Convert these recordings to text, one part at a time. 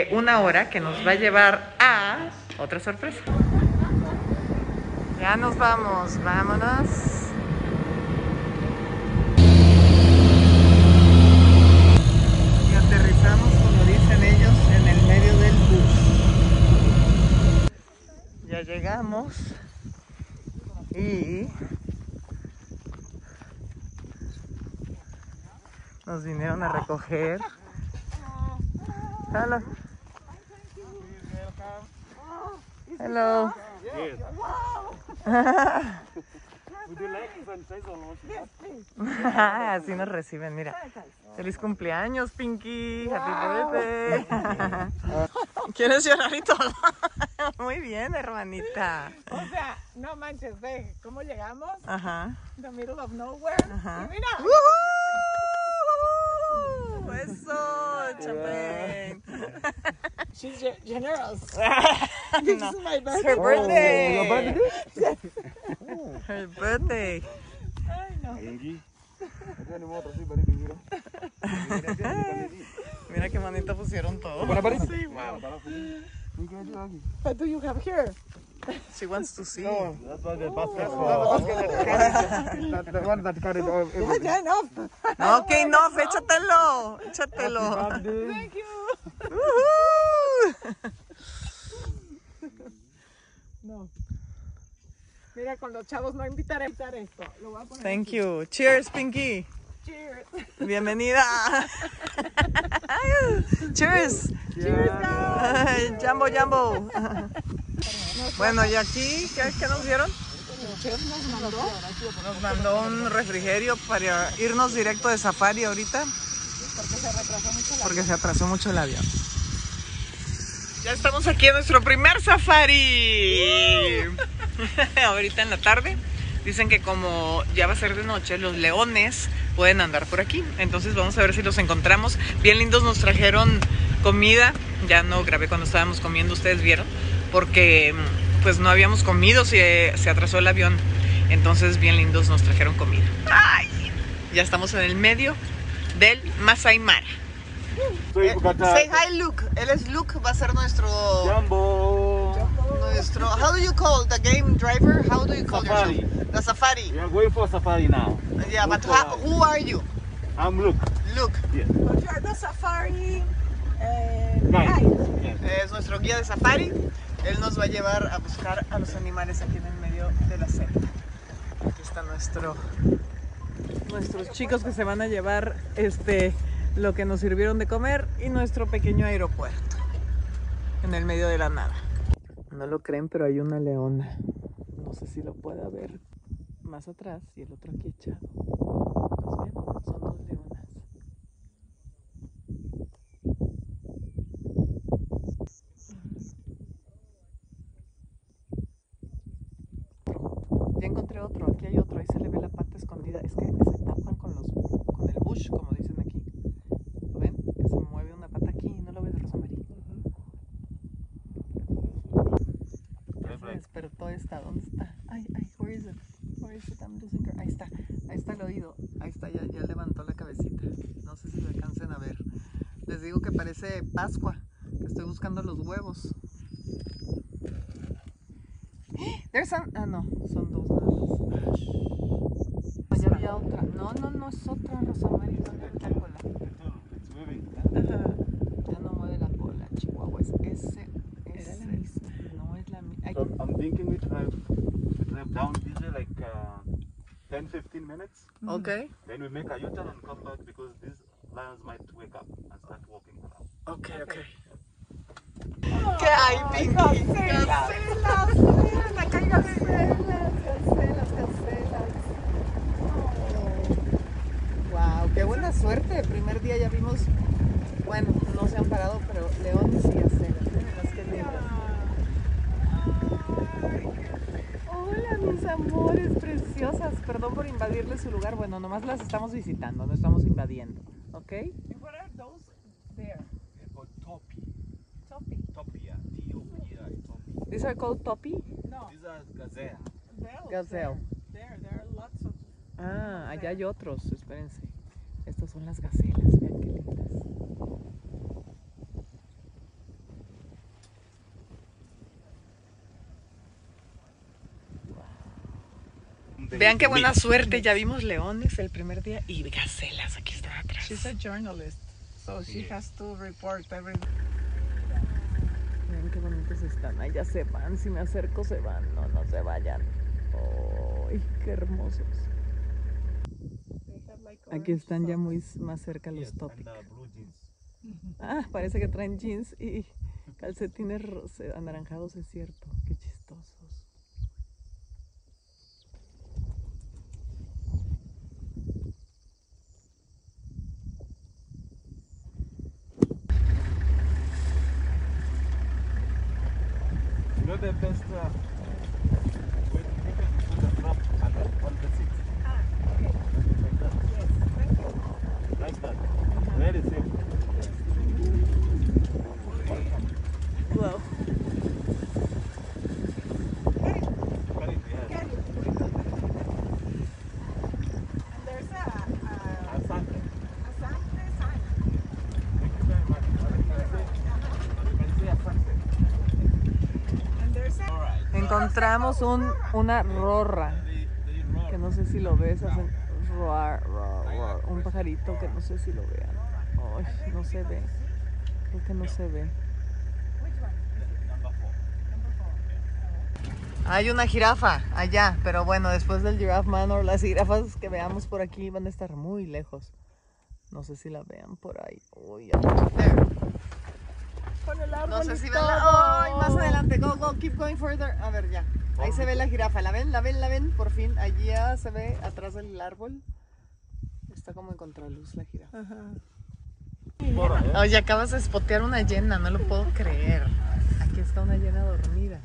de una hora que nos va a llevar a otra sorpresa. Ya nos vamos, vámonos. Y aterrizamos, como dicen ellos, en el medio del bus. Ya llegamos y nos vinieron a recoger. Hello. Hello. Así nos reciben, mira. Feliz cumpleaños, Pinky. Happy birthday. ¿Quieres llorar y todo? Muy bien, hermanita. O sea, no manches, ve cómo llegamos. Ajá. In the middle of nowhere. Ajá. Y mira. ¡Woohoo! Eso, champagne. She's ge- generous. this is my It's birthday. her birthday. Her birthday. Ay, no. Mira qué manita pusieron todo. Sí, wow. What do you have here? She wants to see. That's why the basket the one that carried all Yeah, yeah, enough. No, échatelo. Échatelo. Thank you. No. Mira, con los chavos no invitaré a invitar esto. Lo voy a poner. Thank you. Cheers, Pinky. Cheers. Bienvenida. Cheers. Cheers, guys. Ay, Jambo, jambo. Bueno, y aquí, ¿qué, qué nos dieron? El nos mandó. Un refrigerio para irnos directo de safari ahorita. Porque se retrasó mucho la. Porque se atrasó mucho el avión. Ya estamos aquí en nuestro primer safari. Ahorita en la tarde. Dicen que como ya va a ser de noche, los leones pueden andar por aquí. Entonces vamos a ver si los encontramos. Bien lindos nos trajeron comida. Ya no grabé cuando estábamos comiendo, ustedes vieron. Porque pues no habíamos comido, se, se atrasó el avión. Entonces bien lindos nos trajeron comida. ¡Ay! Ya estamos en el medio del Masai Mara. Got Say hi, Luke. Él es Luke, va a ser nuestro. Jumbo. Nuestro. How do you call the game driver? How do you call Safari. yourself? The safari. We are going for safari now. Yeah, but how, who are you? I'm Luke. Luke. Yes. But you are the safari. Eh, Guide. guide. Yes. Es nuestro guía de safari. Él nos va a llevar a buscar a los animales aquí en el medio de la selva. Aquí está nuestro. Nuestros chicos que se van a llevar este lo que nos sirvieron de comer y nuestro pequeño aeropuerto en el medio de la nada. No lo creen, pero hay una leona. No sé si lo pueda ver más atrás y el otro aquí echado. Son dos leonas. Ya encontré otro, aquí hay otro, ahí se le ve la pata escondida. Es que se tapan con los con el bush, como dicen aquí. ¿Lo ven? Que se mueve una pata aquí, ¿no lo ves, Rosamary? Se despertó esta, ¿dónde está? Ay, ay, where is it? Where is it? I'm losing her. Ahí está, ahí está el oído. Ahí está, ya, ya levantó la cabecita. No sé si lo alcancen a ver. Les digo que parece Pascua, que estoy buscando los huevos. There's an- Ah, no, son dos nada más. Allá había otra. No, no, no es otra, Rosamary. No mueve la cola. It's moving. Ajá. Ya no mueve la cola, Chihuahua. Es ese. ese. No es la misma. So I'm thinking we drive, we drive down this like uh, 10, 15 minutes. Ok. Then we make a U-turn and come back because these lions might wake up and start walking around. Ok, ok. ¿Qué hay, Pinky? Buena suerte. Primer día ya vimos, bueno, no se han parado, pero leones y aceras. Hola, mis amores preciosas. Perdón por invadirles su lugar. Bueno, nomás las estamos visitando, no estamos invadiendo. ¿Ok? These are called? No. These are gazelle. Gazelle. gazelle. There, there are lots of ah, allá hay otros, espérense. Estas son las gacelas, vean qué lindas. Vean qué buena suerte, ya vimos leones el primer día y gacelas, aquí está atrás. She's a journalist, so she has to report everything. Qué bonitos están. Ay, ya se van. Si me acerco, se van. No, no se vayan. Ay, qué hermosos. Aquí están ya muy más cerca los topic. Ah, parece que traen jeans y calcetines anaranjados, es cierto. Qué chistosos. The best uh, way to take it is put the the, on the seat. Ah, okay. Like that. Yes, thank you. Like that. Very safe. Encontramos un, una rorra, que no sé si lo ves, hacen un pajarito que no sé si lo vean. No se ve. Creo que no se ve. Hay una jirafa allá, pero bueno, después del Giraffe Manor, las jirafas que veamos por aquí van a estar muy lejos. No sé si la vean por ahí. Con el árbol No sé si ven la... ¡Ay! Más adelante. Go, go, keep going further. A ver, ya. Ahí se ve la jirafa. ¿La ven? ¿La ven? ¿La ven? Por fin. Allí ya se ve atrás del árbol. Está como en contraluz la jirafa. Ajá. Oye, acabas de espotear una llena. No lo puedo creer. Aquí está una llena dormida.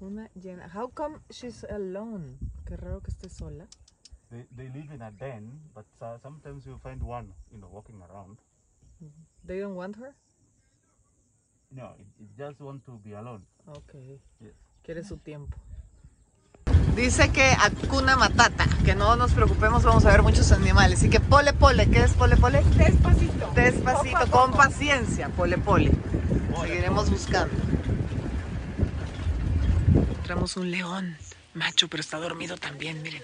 Una llena. How come she's alone? Qué raro que esté sola. They, they live in a den, but uh, sometimes you find one, you know, walking around. They don't want her? No, it, it just want to be alone. Ok. Yes. Quiere su tiempo. Dice que Akuna Matata, que no nos preocupemos, vamos a ver muchos animales. Y que pole pole, ¿qué es pole pole? Despacito. Despacito, Poco con poco. paciencia, pole pole. Seguiremos buscando. Encontramos un león macho, pero está dormido también, miren.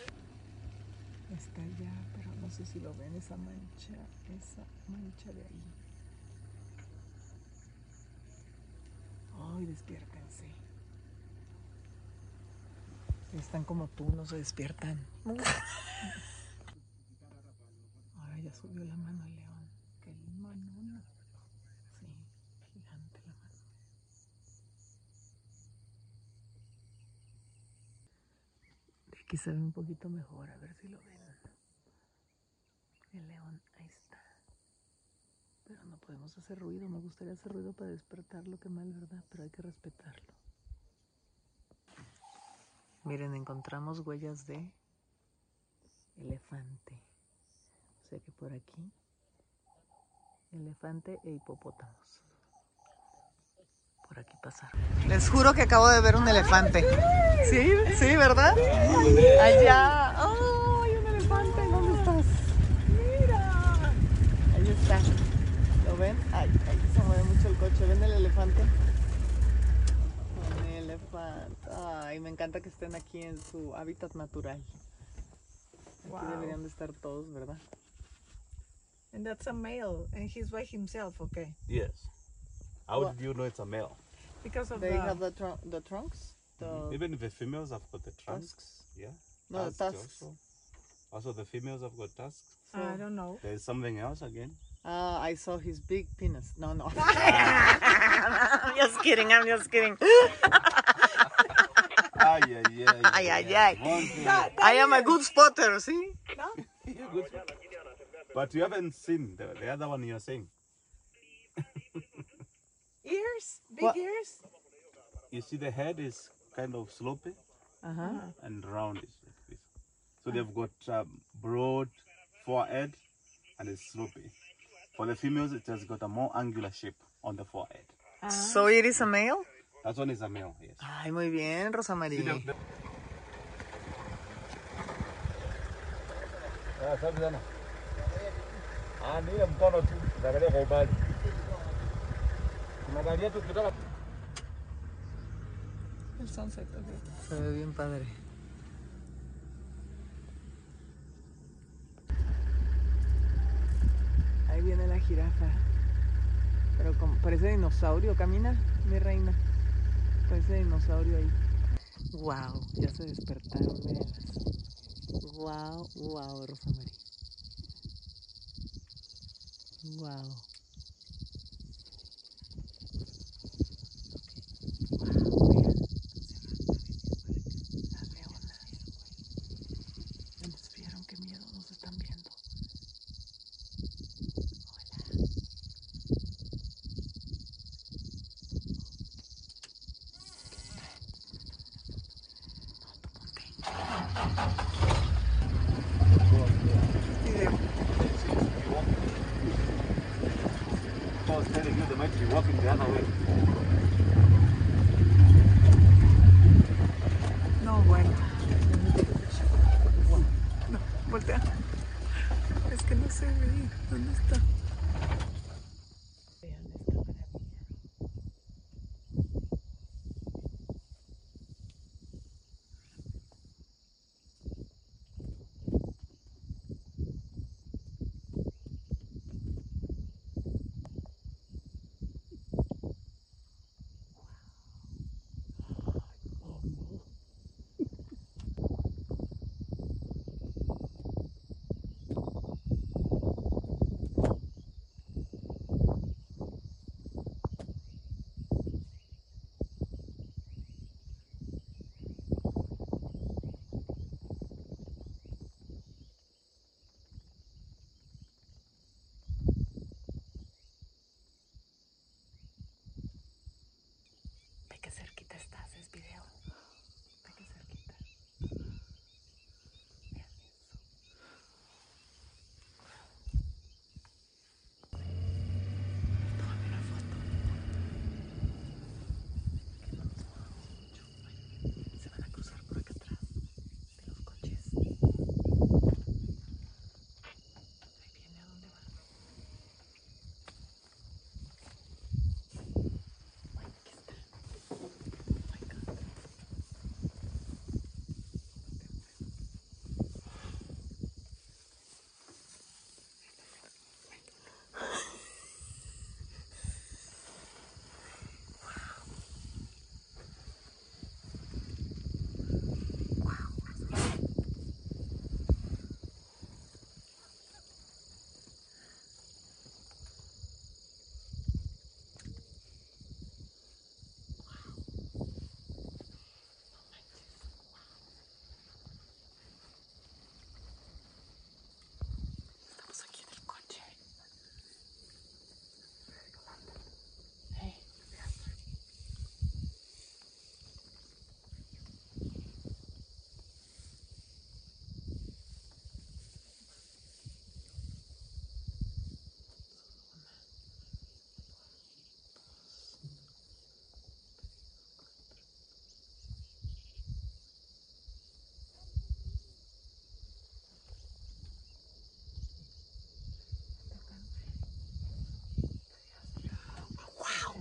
Está allá, pero no sé si lo ven, esa mancha, esa mancha de ahí. Ay, despiértense. Están como tú, no se despiertan. Ahora ya subió la mano el león. Qué manona. Sí, gigante la mano. De aquí se ve un poquito mejor, a ver si lo ven. El león, ahí está. Pero no podemos hacer ruido. Me gustaría hacer ruido para despertarlo, qué mal, ¿verdad? Pero hay que respetarlo. Miren, encontramos huellas de elefante. O sea que por aquí, elefante e hipopótamos. Por aquí pasaron. Les juro que acabo de ver un elefante. Sí, sí, ¿verdad? Allá. ¡Oh, hay un elefante! ¿Dónde estás? Mira. Ahí está. ¿Lo ven? Ay, ahí se mueve mucho el coche. ¿Ven el elefante? Un elefante. Ay, me encanta que estén aquí en su hábitat natural. Aquí Wow. deberían de estar todos, ¿verdad? And that's a male, and he's by himself, okay? Yes. How What? did you know it's a male? Because of They the. have the, tru- the trunks? The Even the females have got the trunks. tusks? Yeah. No, the tusks. Also. also, the females have got tusks. I don't know. There's something else again. Ah, I saw his big penis. No, no. I'm just kidding, I'm just kidding. Ay, ay, ay. Ay, ay, ay. I am a good spotter, see? You're good. But you haven't seen the, the other one you're saying. Ears? Big What? ears? You see, the head is kind of slopey Uh-huh. and round is like this. So they've got um, broad forehead and it's slopey. For the females, it has got a more angular shape on the forehead. So it is a male? That one is a male, yes. Ay, muy bien, Rosa María. the- the- Ah, sabi sana. Ah, ni ile mkono tu, unaangalia kwa umbali. Unaangalia tu kutoka El sunset, okay. Se ve bien padre. Pero como, parece dinosaurio, camina, mi reina. Parece dinosaurio ahí. Wow, ya se despertaron, veanlas. Wow, wow, Rosa María. Wow. Kind of good. They might be walking the other way.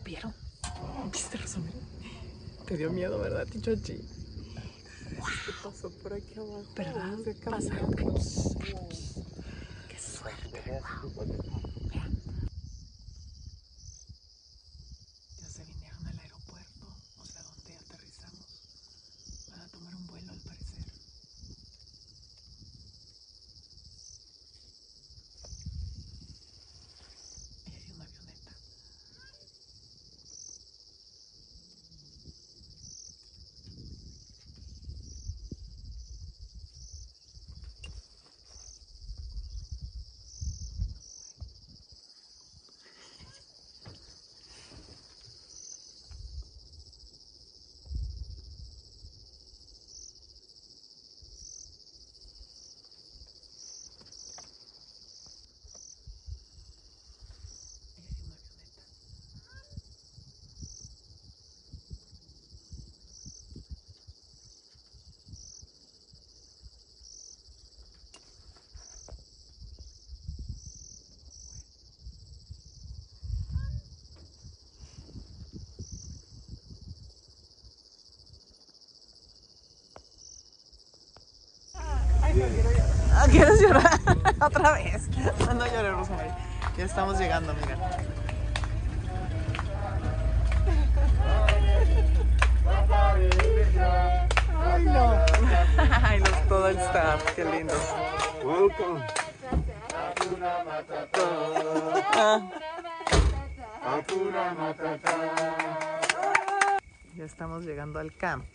rompieron. ¿Viste resumir? Te dio miedo, ¿verdad, Tichochi? ¿Qué pasó por aquí abajo? ¿Verdad? Pasaron. Qué suerte. Wow. Ah, ¿Quieres llorar? Otra vez. Ah, no llores, Rosemary. Ya estamos llegando, mira. Ay, no. Ay, los, todo el staff, qué lindo. Ya estamos llegando al camp.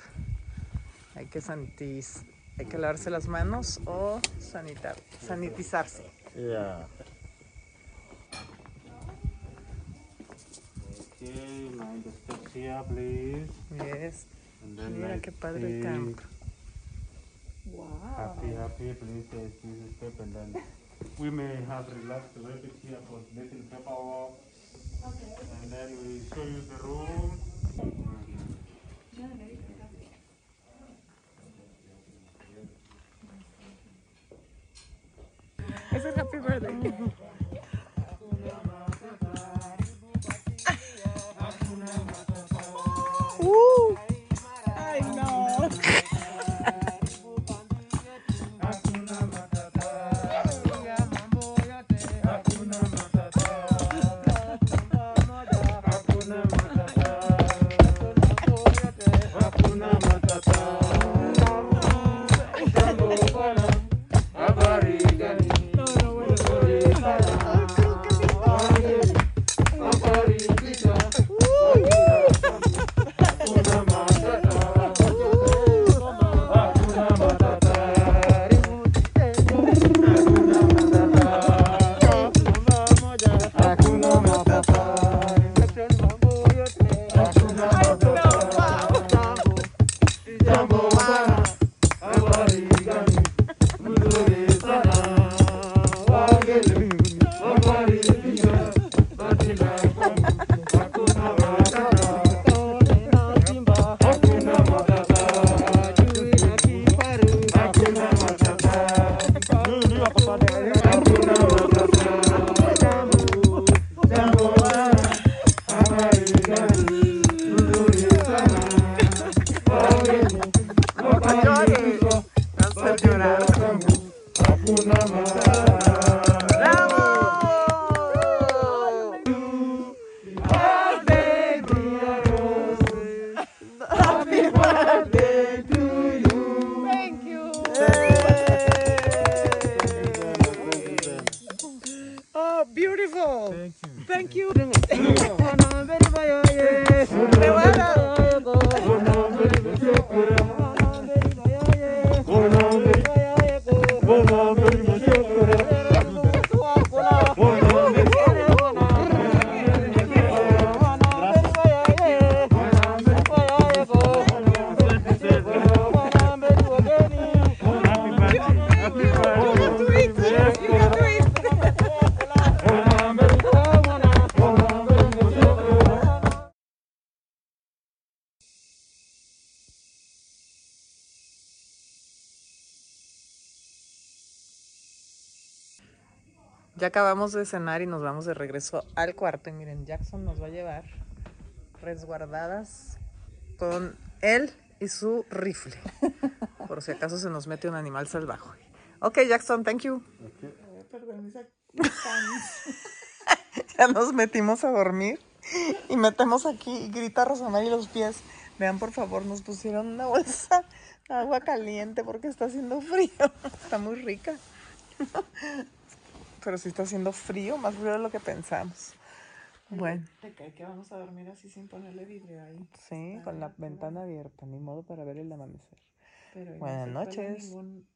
Ay, qué santís hay que lavarse las manos o sanitar, sanitizarse. Yeah. Okay, mind the steps here, please. Yes. And then Mira qué padre camp. Wow. Happy, happy, please take this step and then we may have relaxed a little bit here for little paperwork. And then we show you the room. Ese es Happy Birthday. Uh, acabamos de cenar y nos vamos de regreso al cuarto. Y miren, Jackson nos va a llevar resguardadas con él y su rifle. Por si acaso se nos mete un animal salvaje. Ok, Jackson, thank you. Perdón, esa- Ya nos metimos a dormir y metemos aquí y grita Rosamari los pies. Vean, por favor, nos pusieron una bolsa de agua caliente porque está haciendo frío. Está muy rica. Pero sí está haciendo frío, más frío de lo que pensamos. Bueno, Te cae que vamos a dormir así sin ponerle vidrio ahí. sí, con la ventana abierta, ni modo para ver el amanecer. Pero Buenas no noches. ningún-